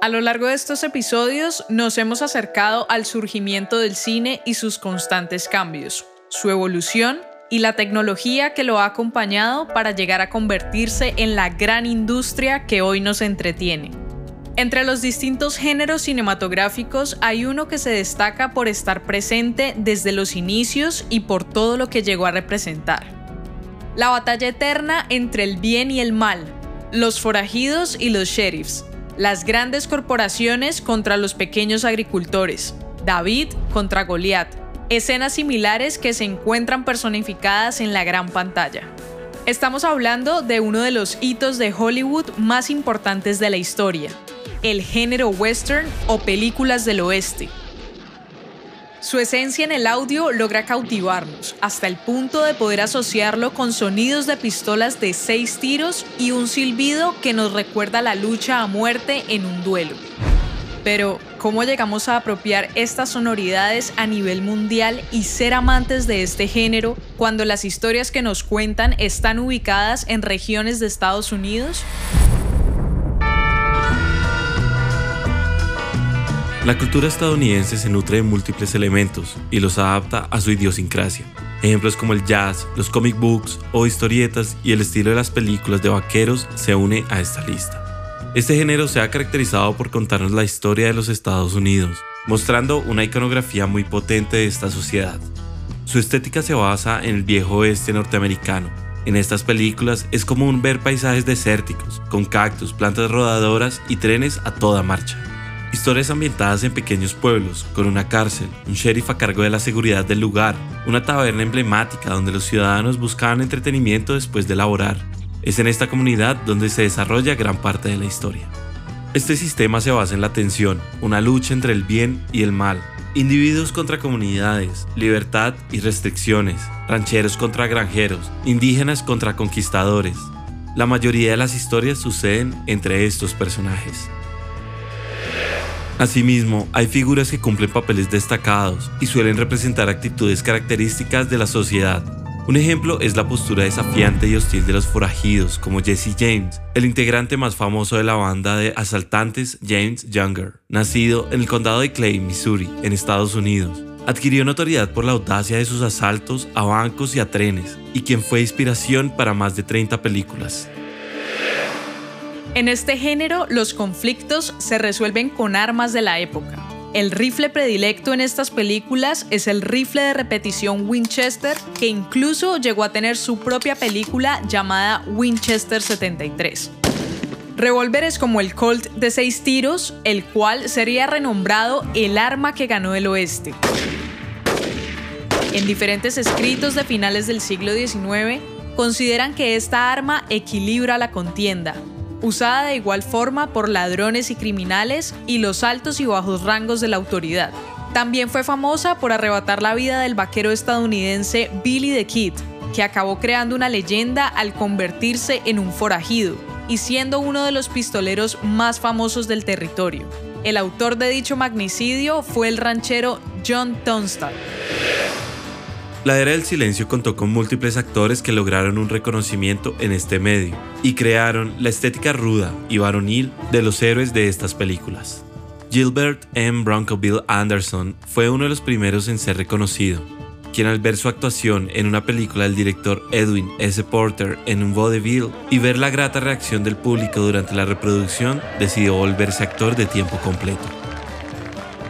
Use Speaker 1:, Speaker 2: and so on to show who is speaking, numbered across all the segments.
Speaker 1: A lo largo de estos episodios nos hemos acercado al surgimiento del cine y sus constantes cambios, su evolución y la tecnología que lo ha acompañado para llegar a convertirse en la gran industria que hoy nos entretiene. Entre los distintos géneros cinematográficos hay uno que se destaca por estar presente desde los inicios y por todo lo que llegó a representar. La batalla eterna entre el bien y el mal, los forajidos y los sheriffs, las grandes corporaciones contra los pequeños agricultores, David contra Goliat, escenas similares que se encuentran personificadas en la gran pantalla. Estamos hablando de uno de los hitos de Hollywood más importantes de la historia, el género western o películas del oeste, su esencia en el audio logra cautivarnos, hasta el punto de poder asociarlo con sonidos de pistolas de seis tiros y un silbido que nos recuerda la lucha a muerte en un duelo. Pero, ¿cómo llegamos a apropiar estas sonoridades a nivel mundial y ser amantes de este género cuando las historias que nos cuentan están ubicadas en regiones de Estados Unidos?
Speaker 2: La cultura estadounidense se nutre de múltiples elementos y los adapta a su idiosincrasia. Ejemplos como el jazz, los comic books o historietas y el estilo de las películas de vaqueros se une a esta lista. Este género se ha caracterizado por contarnos la historia de los Estados Unidos, mostrando una iconografía muy potente de esta sociedad. Su estética se basa en el viejo oeste norteamericano. En estas películas es común ver paisajes desérticos, con cactus, plantas rodadoras y trenes a toda marcha. Historias ambientadas en pequeños pueblos, con una cárcel, un sheriff a cargo de la seguridad del lugar, una taberna emblemática donde los ciudadanos buscaban entretenimiento después de laborar. Es en esta comunidad donde se desarrolla gran parte de la historia. Este sistema se basa en la tensión, una lucha entre el bien y el mal, individuos contra comunidades, libertad y restricciones, rancheros contra granjeros, indígenas contra conquistadores. La mayoría de las historias suceden entre estos personajes. Asimismo, hay figuras que cumplen papeles destacados y suelen representar actitudes características de la sociedad. Un ejemplo es la postura desafiante y hostil de los forajidos, como Jesse James, el integrante más famoso de la banda de asaltantes James Younger, nacido en el condado de Clay, Missouri, en Estados Unidos. Adquirió notoriedad por la audacia de sus asaltos a bancos y a trenes, y quien fue inspiración para más de 30 películas.
Speaker 1: En este género, los conflictos se resuelven con armas de la época. El rifle predilecto en estas películas es el rifle de repetición Winchester, que incluso llegó a tener su propia película llamada Winchester 73. Revólveres como el Colt de seis tiros, el cual sería renombrado el arma que ganó el oeste. En diferentes escritos de finales del siglo XIX, consideran que esta arma equilibra la contienda, usada de igual forma por ladrones y criminales y los altos y bajos rangos de la autoridad. También fue famosa por arrebatar la vida del vaquero estadounidense Billy the Kid, que acabó creando una leyenda al convertirse en un forajido y siendo uno de los pistoleros más famosos del territorio. El autor de dicho magnicidio fue el ranchero John Tunstall.
Speaker 2: La Era del Silencio contó con múltiples actores que lograron un reconocimiento en este medio y crearon la estética ruda y varonil de los héroes de estas películas. Gilbert M. Broncoville Anderson fue uno de los primeros en ser reconocido, quien al ver su actuación en una película del director Edwin S. Porter en un vaudeville y ver la grata reacción del público durante la reproducción, decidió volverse actor de tiempo completo.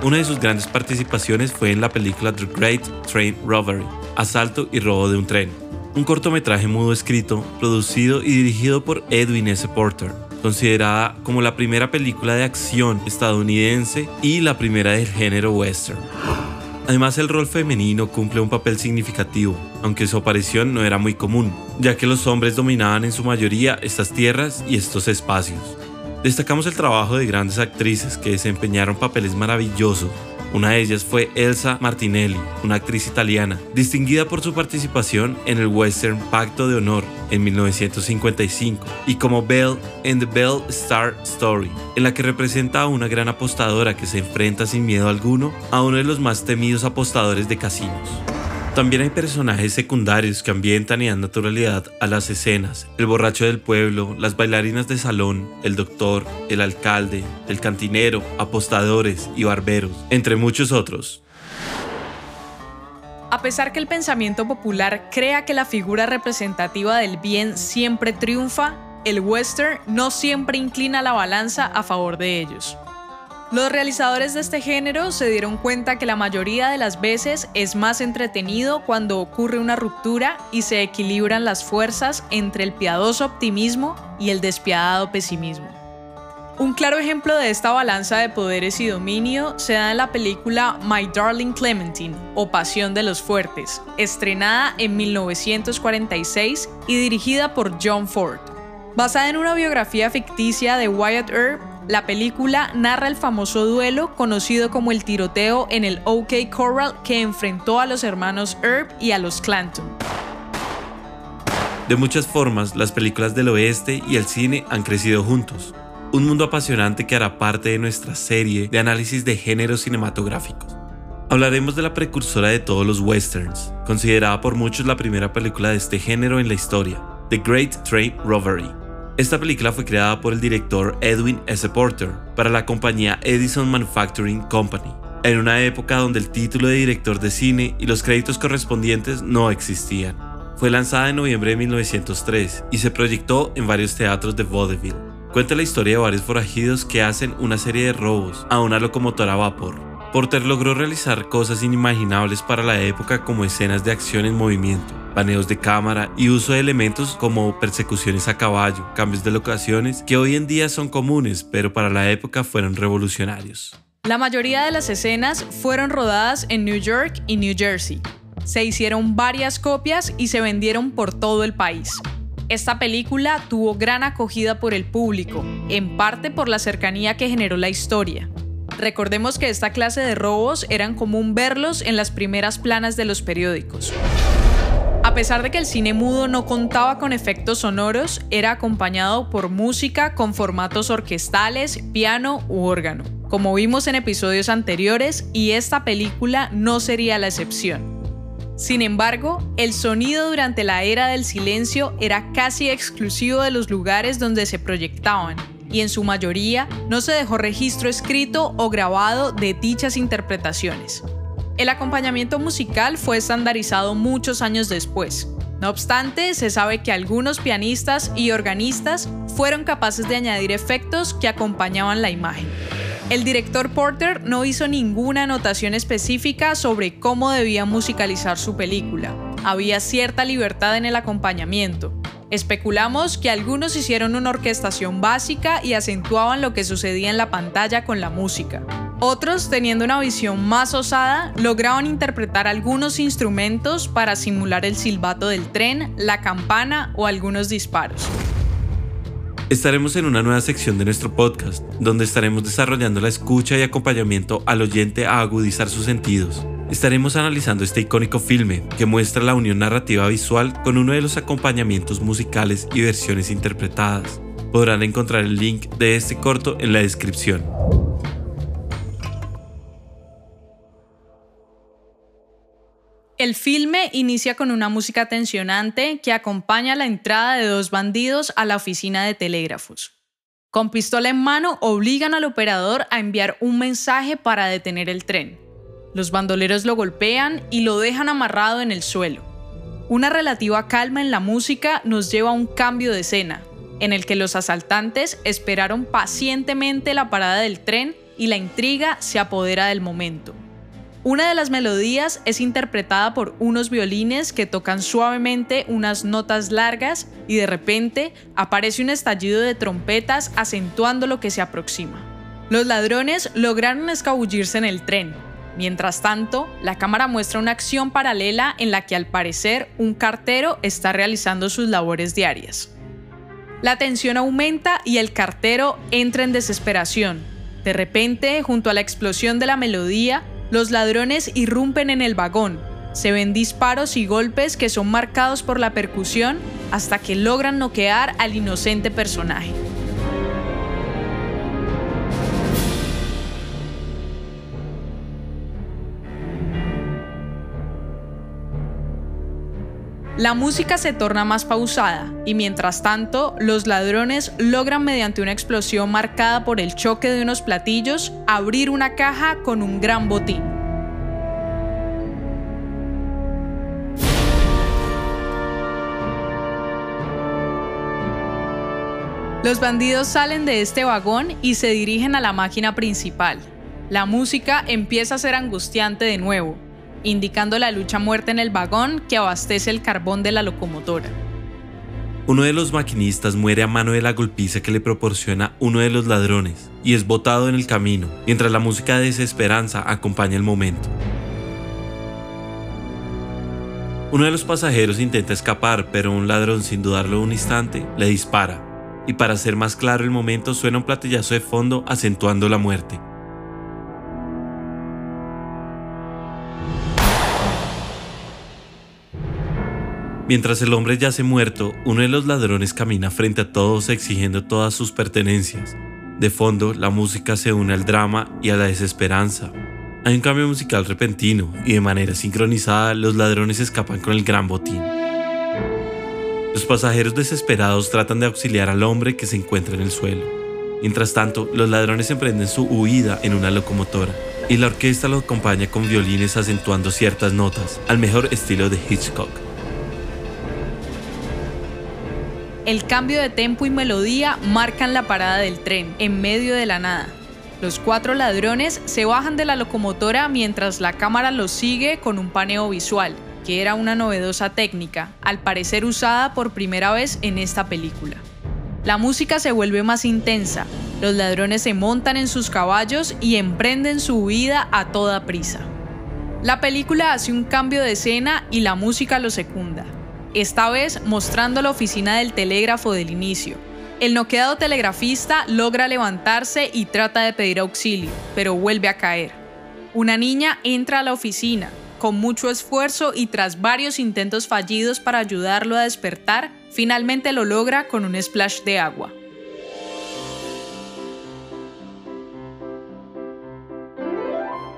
Speaker 2: Una de sus grandes participaciones fue en la película The Great Train Robbery, Asalto y Robo de un Tren, un cortometraje mudo escrito, producido y dirigido por Edwin S. Porter, considerada como la primera película de acción estadounidense y la primera del género western. Además, el rol femenino cumple un papel significativo, aunque su aparición no era muy común, ya que los hombres dominaban en su mayoría estas tierras y estos espacios. Destacamos el trabajo de grandes actrices que desempeñaron papeles maravillosos. Una de ellas fue Elsa Martinelli, una actriz italiana, distinguida por su participación en el western Pacto de Honor en 1955 y como Belle en The Belle Star Story, en la que representa a una gran apostadora que se enfrenta sin miedo alguno a uno de los más temidos apostadores de casinos. También hay personajes secundarios que ambientan y dan naturalidad a las escenas. El borracho del pueblo, las bailarinas de salón, el doctor, el alcalde, el cantinero, apostadores y barberos, entre muchos otros.
Speaker 1: A pesar que el pensamiento popular crea que la figura representativa del bien siempre triunfa, el western no siempre inclina la balanza a favor de ellos. Los realizadores de este género se dieron cuenta que la mayoría de las veces es más entretenido cuando ocurre una ruptura y se equilibran las fuerzas entre el piadoso optimismo y el despiadado pesimismo. Un claro ejemplo de esta balanza de poderes y dominio se da en la película My Darling Clementine o Pasión de los Fuertes, estrenada en 1946 y dirigida por John Ford. Basada en una biografía ficticia de Wyatt Earp, la película narra el famoso duelo conocido como el tiroteo en el OK Corral que enfrentó a los hermanos Herb y a los Clanton.
Speaker 2: De muchas formas, las películas del oeste y el cine han crecido juntos. Un mundo apasionante que hará parte de nuestra serie de análisis de géneros cinematográficos. Hablaremos de la precursora de todos los westerns, considerada por muchos la primera película de este género en la historia, The Great Train Robbery, esta película fue creada por el director Edwin S. Porter para la compañía Edison Manufacturing Company, en una época donde el título de director de cine y los créditos correspondientes no existían. Fue lanzada en noviembre de 1903 y se proyectó en varios teatros de vaudeville. Cuenta la historia de varios forajidos que hacen una serie de robos a una locomotora a vapor. Porter logró realizar cosas inimaginables para la época como escenas de acción en movimiento, paneos de cámara y uso de elementos como persecuciones a caballo, cambios de locaciones que hoy en día son comunes, pero para la época fueron revolucionarios.
Speaker 1: La mayoría de las escenas fueron rodadas en New York y New Jersey. Se hicieron varias copias y se vendieron por todo el país. Esta película tuvo gran acogida por el público, en parte por la cercanía que generó la historia. Recordemos que esta clase de robos eran común verlos en las primeras planas de los periódicos. A pesar de que el cine mudo no contaba con efectos sonoros, era acompañado por música con formatos orquestales, piano u órgano, como vimos en episodios anteriores, y esta película no sería la excepción. Sin embargo, el sonido durante la era del silencio era casi exclusivo de los lugares donde se proyectaban, y en su mayoría no se dejó registro escrito o grabado de dichas interpretaciones. El acompañamiento musical fue estandarizado muchos años después. No obstante, se sabe que algunos pianistas y organistas fueron capaces de añadir efectos que acompañaban la imagen. El director Porter no hizo ninguna anotación específica sobre cómo debía musicalizar su película. Había cierta libertad en el acompañamiento. Especulamos que algunos hicieron una orquestación básica y acentuaban lo que sucedía en la pantalla con la música. Otros, teniendo una visión más osada, lograban interpretar algunos instrumentos para simular el silbato del tren, la campana o algunos disparos.
Speaker 2: Estaremos en una nueva sección de nuestro podcast, donde estaremos desarrollando la escucha y acompañamiento al oyente a agudizar sus sentidos. Estaremos analizando este icónico filme que muestra la unión narrativa visual con uno de los acompañamientos musicales y versiones interpretadas. Podrán encontrar el link de este corto en la descripción.
Speaker 1: El filme inicia con una música tensionante que acompaña la entrada de dos bandidos a la oficina de telégrafos. Con pistola en mano obligan al operador a enviar un mensaje para detener el tren. Los bandoleros lo golpean y lo dejan amarrado en el suelo. Una relativa calma en la música nos lleva a un cambio de escena, en el que los asaltantes esperaron pacientemente la parada del tren y la intriga se apodera del momento. Una de las melodías es interpretada por unos violines que tocan suavemente unas notas largas y de repente aparece un estallido de trompetas acentuando lo que se aproxima. Los ladrones lograron escabullirse en el tren. Mientras tanto, la cámara muestra una acción paralela en la que al parecer un cartero está realizando sus labores diarias. La tensión aumenta y el cartero entra en desesperación. De repente, junto a la explosión de la melodía, los ladrones irrumpen en el vagón. Se ven disparos y golpes que son marcados por la percusión hasta que logran noquear al inocente personaje. La música se torna más pausada y mientras tanto los ladrones logran mediante una explosión marcada por el choque de unos platillos abrir una caja con un gran botín. Los bandidos salen de este vagón y se dirigen a la máquina principal. La música empieza a ser angustiante de nuevo, indicando la lucha muerte en el vagón que abastece el carbón de la locomotora.
Speaker 2: Uno de los maquinistas muere a mano de la golpiza que le proporciona uno de los ladrones y es botado en el camino, mientras la música de desesperanza acompaña el momento. Uno de los pasajeros intenta escapar, pero un ladrón, sin dudarlo un instante, le dispara. Y para hacer más claro el momento, suena un platillazo de fondo acentuando la muerte. Mientras el hombre yace muerto, uno de los ladrones camina frente a todos exigiendo todas sus pertenencias. De fondo, la música se une al drama y a la desesperanza. Hay un cambio musical repentino y de manera sincronizada los ladrones escapan con el gran botín. Los pasajeros desesperados tratan de auxiliar al hombre que se encuentra en el suelo. Mientras tanto, los ladrones emprenden su huida en una locomotora y la orquesta lo acompaña con violines acentuando ciertas notas, al mejor estilo de Hitchcock.
Speaker 1: El cambio de tempo y melodía marcan la parada del tren, en medio de la nada. Los cuatro ladrones se bajan de la locomotora mientras la cámara los sigue con un paneo visual, que era una novedosa técnica, al parecer usada por primera vez en esta película. La música se vuelve más intensa, los ladrones se montan en sus caballos y emprenden su huida a toda prisa. La película hace un cambio de escena y la música lo secunda esta vez mostrando la oficina del telégrafo del inicio. El noqueado telegrafista logra levantarse y trata de pedir auxilio, pero vuelve a caer. Una niña entra a la oficina, con mucho esfuerzo y tras varios intentos fallidos para ayudarlo a despertar, finalmente lo logra con un splash de agua.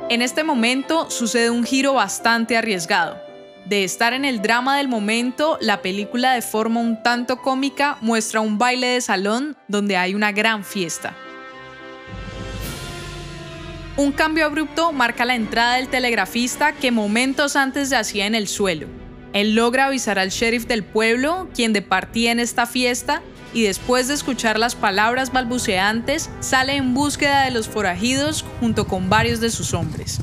Speaker 1: En este momento sucede un giro bastante arriesgado de estar en el drama del momento, la película de forma un tanto cómica muestra un baile de salón donde hay una gran fiesta. Un cambio abrupto marca la entrada del telegrafista que momentos antes yacía en el suelo. Él logra avisar al sheriff del pueblo, quien departía en esta fiesta, y después de escuchar las palabras balbuceantes, sale en búsqueda de los forajidos junto con varios de sus hombres.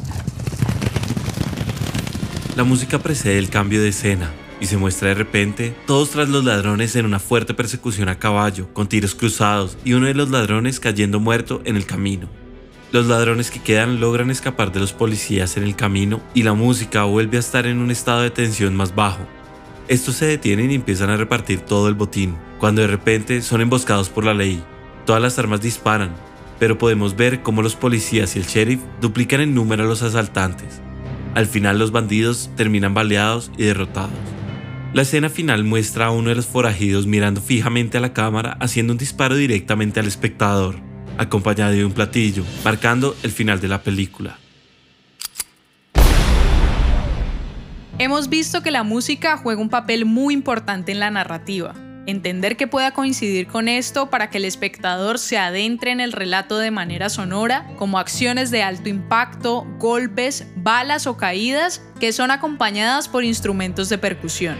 Speaker 2: La música precede el cambio de escena y se muestra de repente todos tras los ladrones en una fuerte persecución a caballo, con tiros cruzados y uno de los ladrones cayendo muerto en el camino. Los ladrones que quedan logran escapar de los policías en el camino y la música vuelve a estar en un estado de tensión más bajo. Estos se detienen y empiezan a repartir todo el botín, cuando de repente son emboscados por la ley. Todas las armas disparan, pero podemos ver cómo los policías y el sheriff duplican en número a los asaltantes. Al final los bandidos terminan baleados y derrotados. La escena final muestra a uno de los forajidos mirando fijamente a la cámara haciendo un disparo directamente al espectador, acompañado de un platillo, marcando el final de la película.
Speaker 1: Hemos visto que la música juega un papel muy importante en la narrativa entender que pueda coincidir con esto para que el espectador se adentre en el relato de manera sonora, como acciones de alto impacto, golpes, balas o caídas que son acompañadas por instrumentos de percusión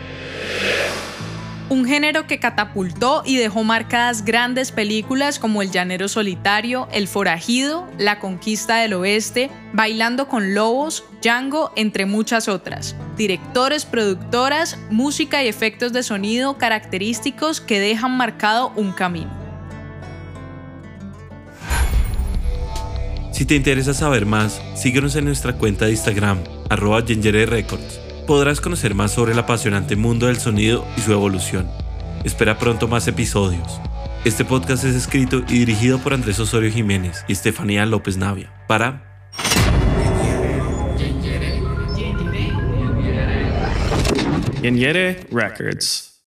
Speaker 1: un género que catapultó y dejó marcadas grandes películas como El Llanero Solitario, El Forajido, La Conquista del Oeste, Bailando con Lobos, Django, entre muchas otras. Directores, productoras, música y efectos de sonido característicos que dejan marcado un camino.
Speaker 2: Si te interesa saber más, síguenos en nuestra cuenta de Instagram, arroba Records podrás conocer más sobre el apasionante mundo del sonido y su evolución. Espera pronto más episodios. Este podcast es escrito y dirigido por Andrés Osorio Jiménez y Estefanía López Navia para
Speaker 3: Yere Records.